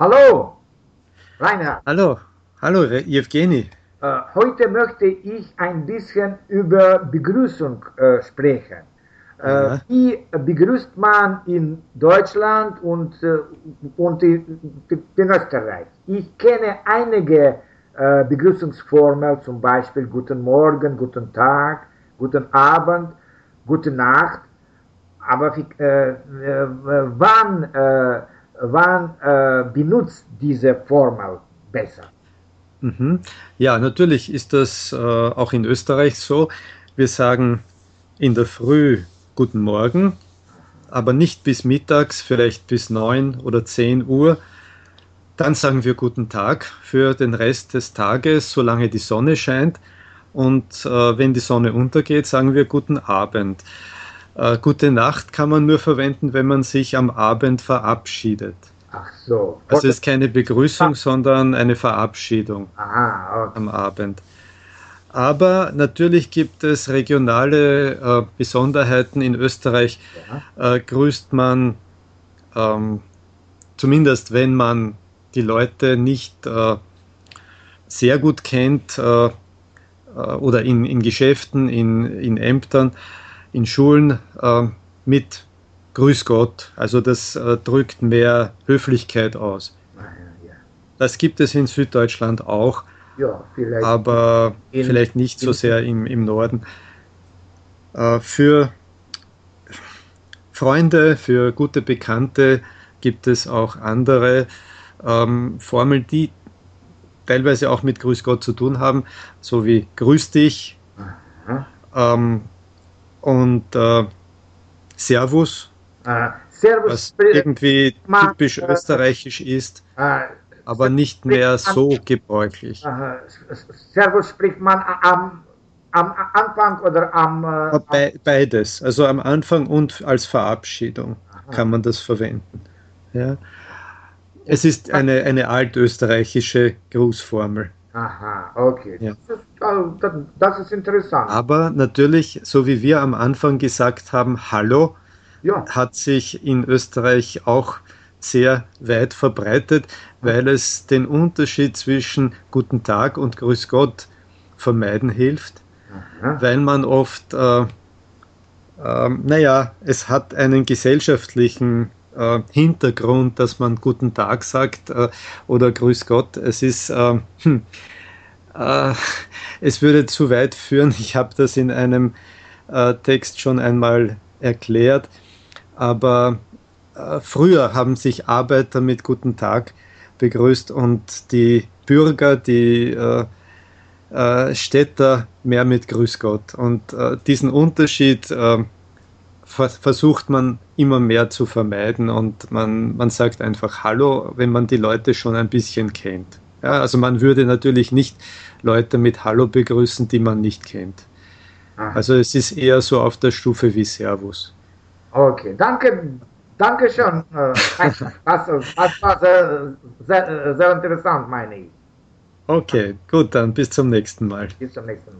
Hallo, Reinhard. Hallo, hallo, Evgeny. Äh, heute möchte ich ein bisschen über Begrüßung äh, sprechen. Äh. Wie begrüßt man in Deutschland und, äh, und in, in, Österreich? Ich kenne einige Begrüßungsformeln, zum Beispiel Guten Morgen, Guten Tag, Guten Abend, Gute Nacht. Aber äh, wann, wann benutzt diese Formel besser? Mhm. Ja, natürlich ist das auch in Österreich so. Wir sagen in der Früh Guten Morgen, aber nicht bis mittags, vielleicht bis 9 oder 10 Uhr. Dann sagen wir Guten Tag für den Rest des Tages, solange die Sonne scheint. Und äh, wenn die Sonne untergeht, sagen wir Guten Abend. Äh, gute Nacht kann man nur verwenden, wenn man sich am Abend verabschiedet. Ach so. Also es ist keine Begrüßung, sondern eine Verabschiedung Aha, okay. am Abend. Aber natürlich gibt es regionale äh, Besonderheiten. In Österreich ja. äh, grüßt man, ähm, zumindest wenn man die Leute nicht äh, sehr gut kennt äh, äh, oder in, in Geschäften, in, in Ämtern, in Schulen äh, mit Grüß Gott. Also das drückt mehr Höflichkeit aus. Das gibt es in Süddeutschland auch. Ja, vielleicht. Aber in, vielleicht nicht so sehr im, im Norden. Äh, für Freunde, für gute Bekannte gibt es auch andere ähm, Formeln, die teilweise auch mit Grüß Gott zu tun haben, so wie Grüß dich ähm, und äh, Servus, ah, Servus, was irgendwie typisch österreichisch ist. Ah, aber nicht mehr so gebräuchlich. Servus spricht man am, am Anfang oder am. Äh, Be beides. Also am Anfang und als Verabschiedung Aha. kann man das verwenden. Ja. Es ist eine, eine altösterreichische Grußformel. Aha, okay. Ja. Das, ist, das, ist, interessant. Aber natürlich, so wie wir am Anfang gesagt haben, Hallo, ja. hat sich in Österreich auch sehr weit verbreitet, weil es den Unterschied zwischen Guten Tag und Grüß Gott vermeiden hilft, Aha. weil man oft, äh, äh, naja, es hat einen gesellschaftlichen äh, Hintergrund, dass man Guten Tag sagt äh, oder Grüß Gott. Es ist, äh, hm, äh, es würde zu weit führen. Ich habe das in einem Text schon einmal erklärt, aber äh, früher haben sich Arbeiter mit Guten Tag begrüßt und die Bürger, die äh, äh, Städter mehr mit Grüß Gott. Und äh, diesen Unterschied äh, versucht man immer mehr zu vermeiden und man, man sagt einfach Hallo, wenn man die Leute schon ein bisschen kennt. Ja, also man würde natürlich nicht Leute mit Hallo begrüßen, die man nicht kennt. Also es ist eher so auf der Stufe wie Servus. Okay, danke Dankeschön. Äh, das, das war sehr, sehr, sehr interessant, meine ich. Okay, gut, dann bis zum nächsten Mal. Bis zum nächsten Mal.